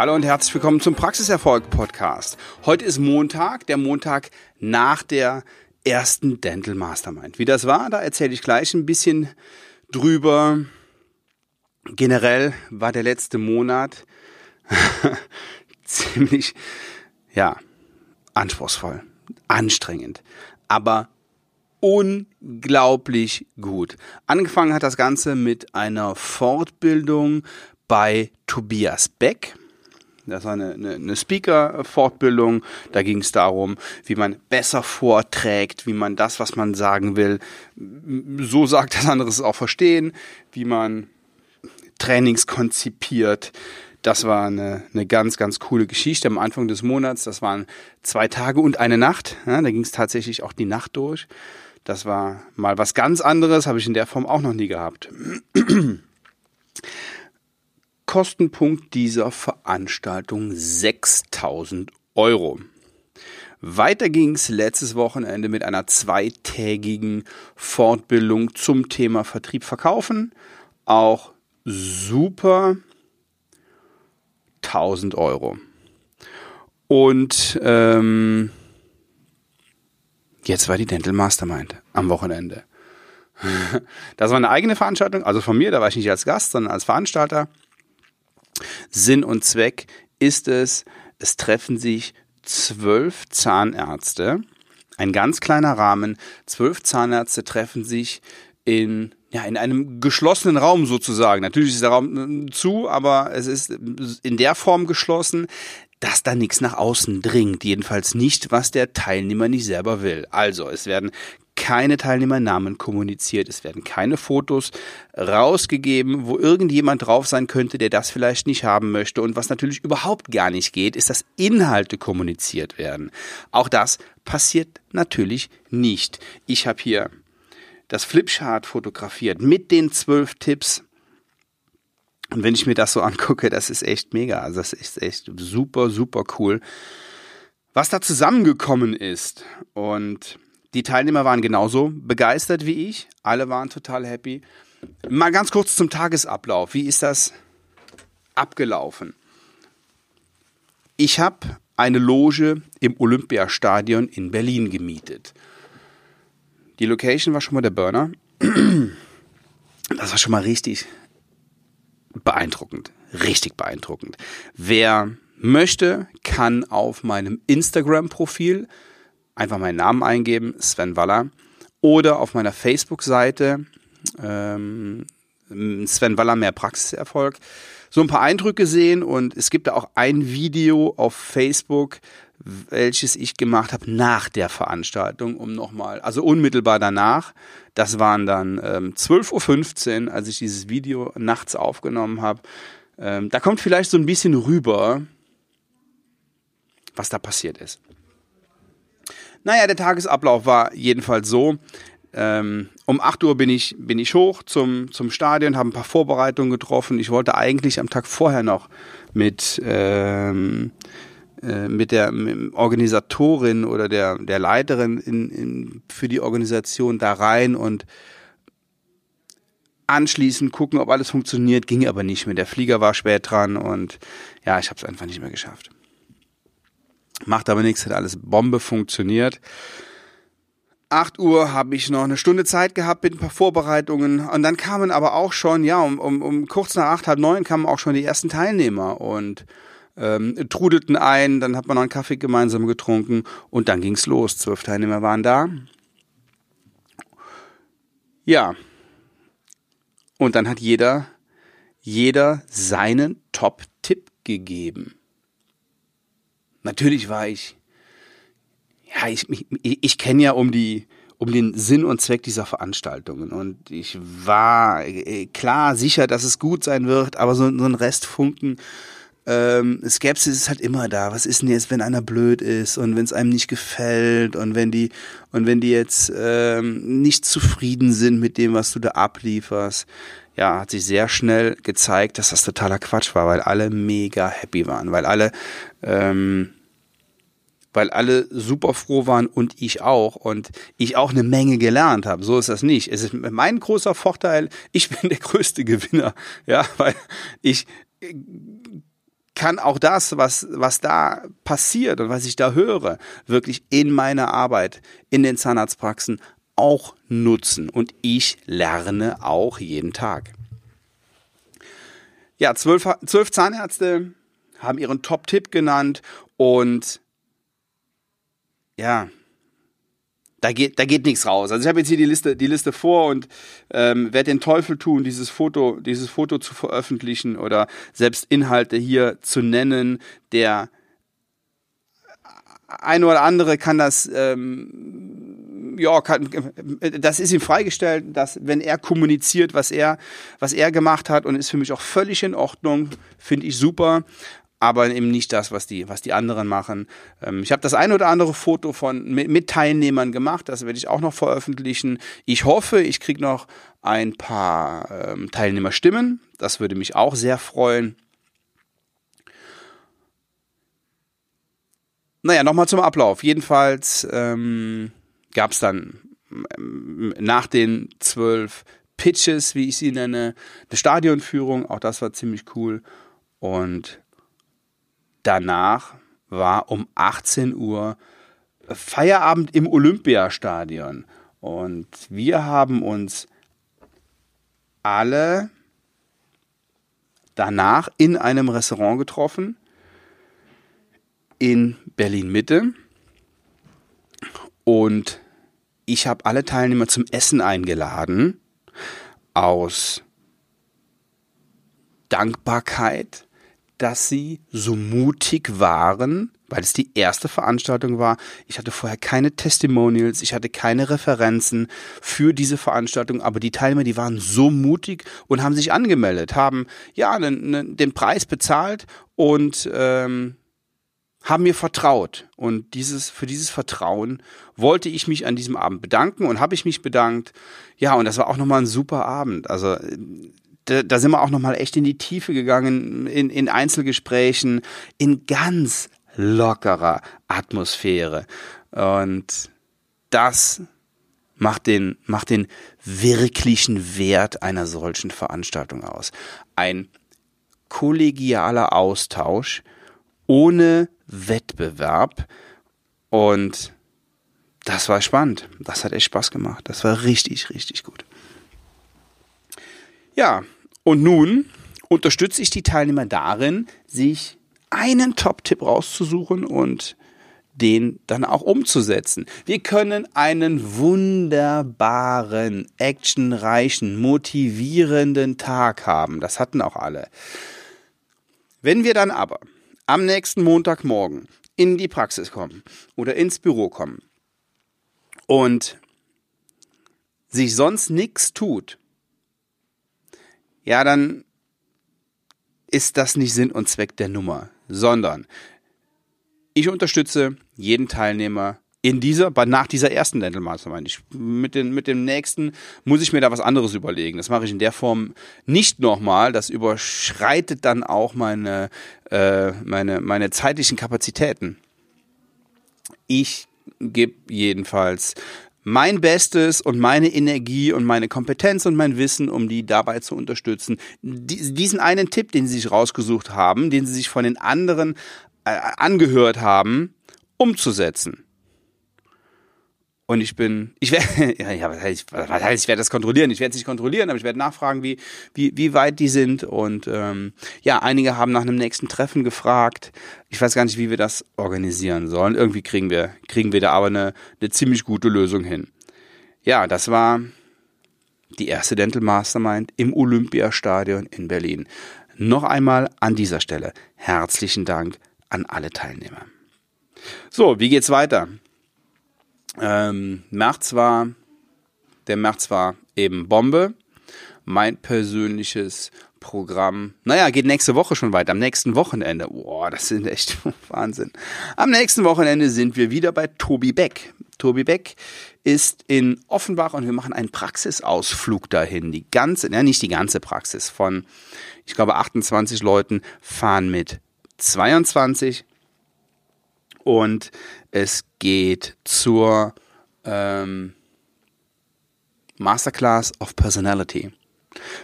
Hallo und herzlich willkommen zum Praxiserfolg Podcast. Heute ist Montag, der Montag nach der ersten Dental Mastermind. Wie das war, da erzähle ich gleich ein bisschen drüber. Generell war der letzte Monat ziemlich, ja, anspruchsvoll, anstrengend, aber unglaublich gut. Angefangen hat das Ganze mit einer Fortbildung bei Tobias Beck. Das war eine, eine, eine Speaker-Fortbildung. Da ging es darum, wie man besser vorträgt, wie man das, was man sagen will, so sagt, dass andere es auch verstehen, wie man Trainings konzipiert. Das war eine, eine ganz, ganz coole Geschichte am Anfang des Monats. Das waren zwei Tage und eine Nacht. Ja, da ging es tatsächlich auch die Nacht durch. Das war mal was ganz anderes, habe ich in der Form auch noch nie gehabt. Kostenpunkt dieser Veranstaltung 6000 Euro. Weiter ging es letztes Wochenende mit einer zweitägigen Fortbildung zum Thema Vertrieb verkaufen. Auch super 1000 Euro. Und ähm, jetzt war die Dental Mastermind am Wochenende. Das war eine eigene Veranstaltung, also von mir, da war ich nicht als Gast, sondern als Veranstalter. Sinn und Zweck ist es, es treffen sich zwölf Zahnärzte, ein ganz kleiner Rahmen, zwölf Zahnärzte treffen sich in ja, in einem geschlossenen Raum sozusagen. Natürlich ist der Raum äh, zu, aber es ist in der Form geschlossen, dass da nichts nach außen dringt. Jedenfalls nicht, was der Teilnehmer nicht selber will. Also, es werden keine Teilnehmernamen kommuniziert, es werden keine Fotos rausgegeben, wo irgendjemand drauf sein könnte, der das vielleicht nicht haben möchte. Und was natürlich überhaupt gar nicht geht, ist, dass Inhalte kommuniziert werden. Auch das passiert natürlich nicht. Ich habe hier das Flipchart fotografiert mit den zwölf Tipps. Und wenn ich mir das so angucke, das ist echt mega. Also das ist echt super, super cool. Was da zusammengekommen ist. Und die Teilnehmer waren genauso begeistert wie ich. Alle waren total happy. Mal ganz kurz zum Tagesablauf. Wie ist das abgelaufen? Ich habe eine Loge im Olympiastadion in Berlin gemietet. Die Location war schon mal der Burner. Das war schon mal richtig beeindruckend. Richtig beeindruckend. Wer möchte, kann auf meinem Instagram-Profil einfach meinen Namen eingeben, Sven Waller, oder auf meiner Facebook-Seite ähm, Sven Waller mehr Praxiserfolg so ein paar Eindrücke sehen und es gibt da auch ein Video auf Facebook, welches ich gemacht habe nach der Veranstaltung, um nochmal, also unmittelbar danach, das waren dann ähm, 12.15 Uhr, als ich dieses Video nachts aufgenommen habe. Ähm, da kommt vielleicht so ein bisschen rüber, was da passiert ist. Naja, der Tagesablauf war jedenfalls so. Ähm, um 8 Uhr bin ich, bin ich hoch zum, zum Stadion, habe ein paar Vorbereitungen getroffen. Ich wollte eigentlich am Tag vorher noch mit, ähm, äh, mit der mit Organisatorin oder der, der Leiterin in, in, für die Organisation da rein und anschließend gucken, ob alles funktioniert. Ging aber nicht mehr. Der Flieger war spät dran und ja, ich habe es einfach nicht mehr geschafft. Macht aber nichts, hat alles Bombe funktioniert. 8 Uhr habe ich noch eine Stunde Zeit gehabt mit ein paar Vorbereitungen und dann kamen aber auch schon, ja, um, um, um kurz nach acht, halb neun kamen auch schon die ersten Teilnehmer und ähm, trudelten ein, dann hat man noch einen Kaffee gemeinsam getrunken und dann ging's los. Zwölf Teilnehmer waren da. Ja. Und dann hat jeder, jeder seinen Top-Tipp gegeben. Natürlich war ich, ja, ich, ich, ich kenne ja um die, um den Sinn und Zweck dieser Veranstaltungen. Und ich war äh, klar sicher, dass es gut sein wird, aber so, so ein Restfunken ähm, Skepsis ist halt immer da. Was ist denn jetzt, wenn einer blöd ist und wenn es einem nicht gefällt und wenn die und wenn die jetzt ähm, nicht zufrieden sind mit dem, was du da ablieferst? Ja, hat sich sehr schnell gezeigt, dass das totaler Quatsch war, weil alle mega happy waren, weil alle ähm, weil alle super froh waren und ich auch und ich auch eine Menge gelernt habe. So ist das nicht. Es ist mein großer Vorteil, ich bin der größte Gewinner, ja, weil ich kann auch das, was, was da passiert und was ich da höre, wirklich in meiner Arbeit, in den Zahnarztpraxen auch nutzen. Und ich lerne auch jeden Tag. Ja, zwölf, zwölf Zahnärzte haben ihren Top-Tipp genannt und ja, da geht, da geht nichts raus. Also ich habe jetzt hier die Liste, die Liste vor und ähm, werde den Teufel tun, dieses Foto, dieses Foto zu veröffentlichen oder selbst Inhalte hier zu nennen. Der ein oder andere kann das, ähm, ja, kann, das ist ihm freigestellt, dass wenn er kommuniziert, was er, was er gemacht hat und ist für mich auch völlig in Ordnung, finde ich super aber eben nicht das, was die, was die anderen machen. Ähm, ich habe das ein oder andere Foto von mit, Teilnehmern gemacht, das werde ich auch noch veröffentlichen. Ich hoffe, ich kriege noch ein paar ähm, Teilnehmerstimmen. Das würde mich auch sehr freuen. Naja, nochmal zum Ablauf. Jedenfalls ähm, gab es dann ähm, nach den zwölf Pitches, wie ich sie nenne, eine Stadionführung. Auch das war ziemlich cool. Und danach war um 18 Uhr Feierabend im Olympiastadion. Und wir haben uns alle danach in einem Restaurant getroffen in Berlin Mitte. Und ich habe alle Teilnehmer zum Essen eingeladen aus Dankbarkeit dass sie so mutig waren, weil es die erste Veranstaltung war. Ich hatte vorher keine Testimonials, ich hatte keine Referenzen für diese Veranstaltung, aber die Teilnehmer, die waren so mutig und haben sich angemeldet, haben ja ne, den Preis bezahlt und ähm, haben mir vertraut. Und dieses, für dieses Vertrauen wollte ich mich an diesem Abend bedanken und habe ich mich bedankt. Ja, und das war auch nochmal ein super Abend. Also da, da sind wir auch nochmal echt in die Tiefe gegangen, in, in Einzelgesprächen, in ganz lockerer Atmosphäre. Und das macht den, macht den wirklichen Wert einer solchen Veranstaltung aus. Ein kollegialer Austausch ohne Wettbewerb und das war spannend. Das hat echt Spaß gemacht. Das war richtig, richtig gut. Ja, und nun unterstütze ich die Teilnehmer darin, sich einen Top-Tipp rauszusuchen und den dann auch umzusetzen. Wir können einen wunderbaren, actionreichen, motivierenden Tag haben. Das hatten auch alle. Wenn wir dann aber am nächsten Montagmorgen in die Praxis kommen oder ins Büro kommen. Und sich sonst nichts tut, ja, dann ist das nicht Sinn und Zweck der Nummer, sondern ich unterstütze jeden Teilnehmer in dieser, nach dieser ersten Dental Mastermind. Ich, mit, den, mit dem nächsten muss ich mir da was anderes überlegen. Das mache ich in der Form nicht nochmal. Das überschreitet dann auch meine, äh, meine, meine zeitlichen Kapazitäten. Ich gebe jedenfalls mein Bestes und meine Energie und meine Kompetenz und mein Wissen, um die dabei zu unterstützen, diesen einen Tipp, den sie sich rausgesucht haben, den sie sich von den anderen äh, angehört haben, umzusetzen. Und ich bin, ich werde, ja, was heißt, was heißt, ich werde das kontrollieren. Ich werde es nicht kontrollieren, aber ich werde nachfragen, wie, wie, wie weit die sind. Und ähm, ja, einige haben nach einem nächsten Treffen gefragt. Ich weiß gar nicht, wie wir das organisieren sollen. Irgendwie kriegen wir, kriegen wir da aber eine, eine ziemlich gute Lösung hin. Ja, das war die erste Dental Mastermind im Olympiastadion in Berlin. Noch einmal an dieser Stelle herzlichen Dank an alle Teilnehmer. So, wie geht's weiter? Ähm, März war, der März war eben Bombe. Mein persönliches Programm. Naja, geht nächste Woche schon weiter. Am nächsten Wochenende. Boah, das sind echt Wahnsinn. Am nächsten Wochenende sind wir wieder bei Tobi Beck. Tobi Beck ist in Offenbach und wir machen einen Praxisausflug dahin. Die ganze, ja nicht die ganze Praxis von, ich glaube, 28 Leuten fahren mit 22 und es geht zur ähm, Masterclass of Personality.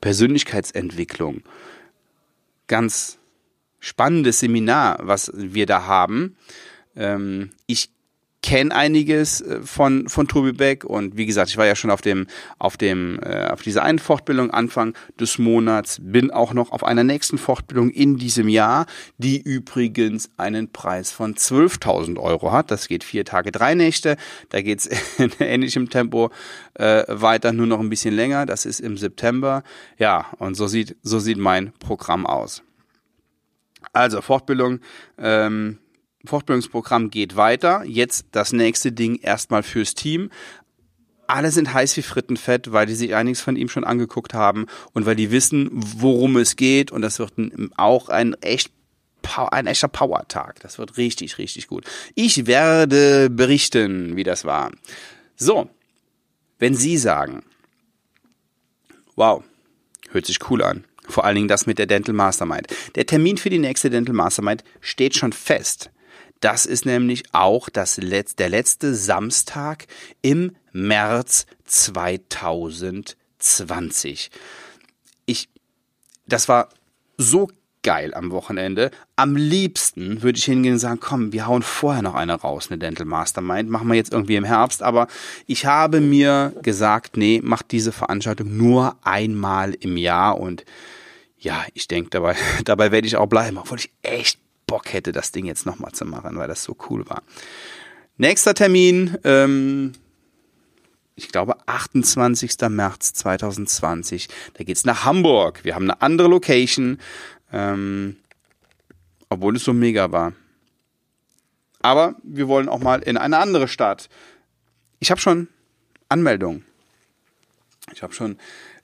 Persönlichkeitsentwicklung. Ganz spannendes Seminar, was wir da haben. Ähm, ich kenne einiges äh, von von Tobi Beck und wie gesagt, ich war ja schon auf dem auf dem äh, auf dieser einen Fortbildung Anfang des Monats, bin auch noch auf einer nächsten Fortbildung in diesem Jahr, die übrigens einen Preis von 12.000 Euro hat. Das geht vier Tage, drei Nächte. Da geht's in ähnlichem Tempo äh, weiter, nur noch ein bisschen länger. Das ist im September. Ja, und so sieht so sieht mein Programm aus. Also Fortbildung. Ähm, Fortbildungsprogramm geht weiter. Jetzt das nächste Ding erstmal fürs Team. Alle sind heiß wie Frittenfett, weil die sich einiges von ihm schon angeguckt haben und weil die wissen, worum es geht. Und das wird auch ein echt ein echter Power-Tag. Das wird richtig, richtig gut. Ich werde berichten, wie das war. So, wenn Sie sagen, wow, hört sich cool an. Vor allen Dingen das mit der Dental Mastermind. Der Termin für die nächste Dental Mastermind steht schon fest. Das ist nämlich auch das Letz-, der letzte Samstag im März 2020. Ich, das war so geil am Wochenende. Am liebsten würde ich hingehen und sagen, komm, wir hauen vorher noch eine raus, eine Dental Mastermind. Machen wir jetzt irgendwie im Herbst. Aber ich habe mir gesagt, nee, mach diese Veranstaltung nur einmal im Jahr. Und ja, ich denke, dabei, dabei werde ich auch bleiben, obwohl ich echt Bock hätte, das Ding jetzt nochmal zu machen, weil das so cool war. Nächster Termin, ähm, ich glaube 28. März 2020. Da geht's nach Hamburg. Wir haben eine andere Location, ähm, obwohl es so mega war. Aber wir wollen auch mal in eine andere Stadt. Ich habe schon Anmeldungen. Ich habe schon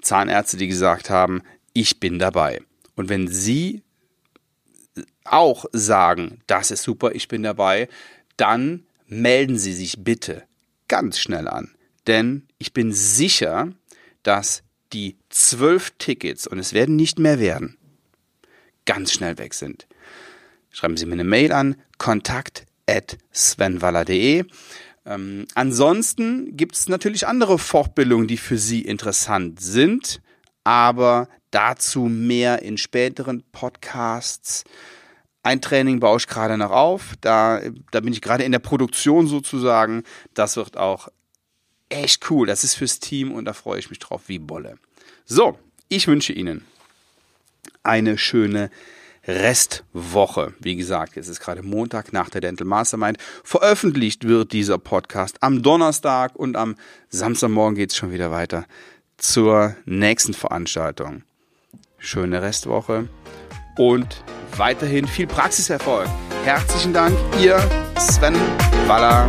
Zahnärzte, die gesagt haben, ich bin dabei. Und wenn Sie auch sagen, das ist super, ich bin dabei, dann melden Sie sich bitte ganz schnell an. Denn ich bin sicher, dass die zwölf Tickets, und es werden nicht mehr werden, ganz schnell weg sind. Schreiben Sie mir eine Mail an, kontakt at svenwaller.de. Ähm, ansonsten gibt es natürlich andere Fortbildungen, die für Sie interessant sind, aber dazu mehr in späteren Podcasts. Ein Training baue ich gerade noch auf. Da, da bin ich gerade in der Produktion sozusagen. Das wird auch echt cool. Das ist fürs Team und da freue ich mich drauf wie Bolle. So, ich wünsche Ihnen eine schöne Restwoche. Wie gesagt, es ist gerade Montag nach der Dental Mastermind. Veröffentlicht wird dieser Podcast am Donnerstag und am Samstagmorgen geht es schon wieder weiter zur nächsten Veranstaltung. Schöne Restwoche und weiterhin viel Praxiserfolg. Herzlichen Dank, ihr Sven Waller.